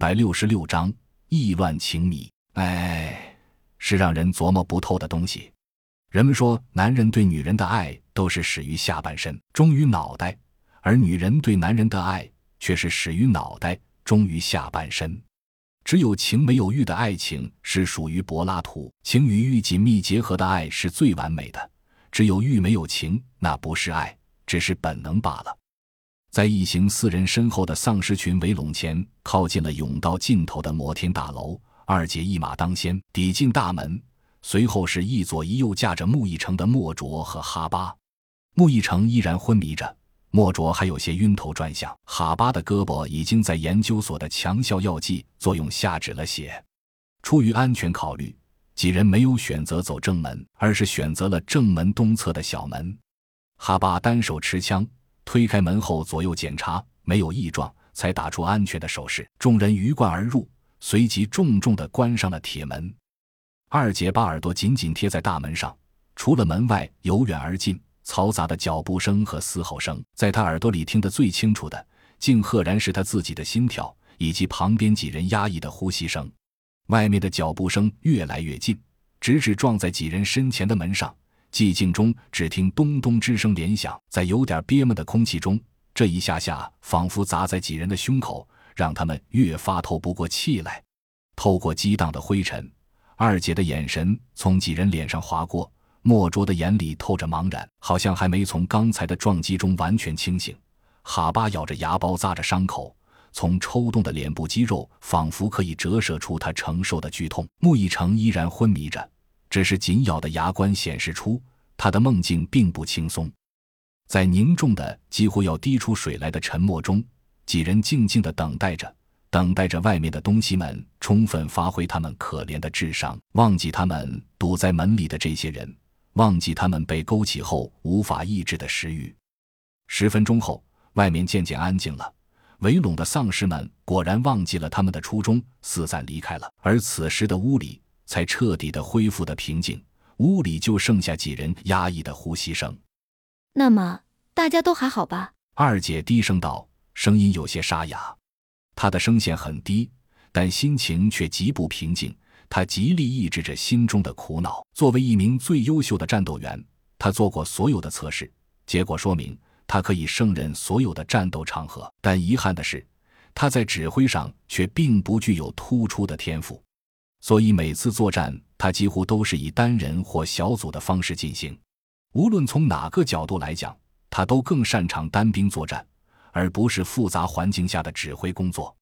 百六十六章意乱情迷。哎，是让人琢磨不透的东西。人们说，男人对女人的爱都是始于下半身，忠于脑袋；而女人对男人的爱却是始于脑袋，忠于下半身。只有情没有欲的爱情是属于柏拉图，情与欲紧密结合的爱是最完美的。只有欲没有情，那不是爱，只是本能罢了。在一行四人身后的丧尸群围拢前，靠近了甬道尽头的摩天大楼。二姐一马当先，抵进大门，随后是一左一右架着穆一成的莫卓和哈巴。穆一成依然昏迷着，莫卓还有些晕头转向。哈巴的胳膊已经在研究所的强效药剂作用下止了血。出于安全考虑。几人没有选择走正门，而是选择了正门东侧的小门。哈巴单手持枪，推开门后左右检查，没有异状，才打出安全的手势。众人鱼贯而入，随即重重地关上了铁门。二姐把耳朵紧紧贴在大门上，除了门外由远而近嘈杂的脚步声和嘶吼声，在她耳朵里听得最清楚的，竟赫然是她自己的心跳以及旁边几人压抑的呼吸声。外面的脚步声越来越近，直至撞在几人身前的门上。寂静中，只听咚咚之声连响，在有点憋闷的空气中，这一下下仿佛砸在几人的胸口，让他们越发透不过气来。透过激荡的灰尘，二姐的眼神从几人脸上划过，莫卓的眼里透着茫然，好像还没从刚才的撞击中完全清醒。哈巴咬着牙包扎着伤口。从抽动的脸部肌肉，仿佛可以折射出他承受的剧痛。穆一成依然昏迷着，只是紧咬的牙关显示出他的梦境并不轻松。在凝重的几乎要滴出水来的沉默中，几人静静地等待着，等待着外面的东西们充分发挥他们可怜的智商，忘记他们堵在门里的这些人，忘记他们被勾起后无法抑制的食欲。十分钟后，外面渐渐安静了。围拢的丧尸们果然忘记了他们的初衷，四散离开了。而此时的屋里才彻底的恢复的平静，屋里就剩下几人压抑的呼吸声。那么大家都还好吧？二姐低声道，声音有些沙哑。她的声线很低，但心情却极不平静。她极力抑制着心中的苦恼。作为一名最优秀的战斗员，她做过所有的测试，结果说明。她可以胜任所有的战斗场合，但遗憾的是，她在指挥上却并不具有突出的天赋，所以每次作战，他几乎都是以单人或小组的方式进行。无论从哪个角度来讲，他都更擅长单兵作战，而不是复杂环境下的指挥工作。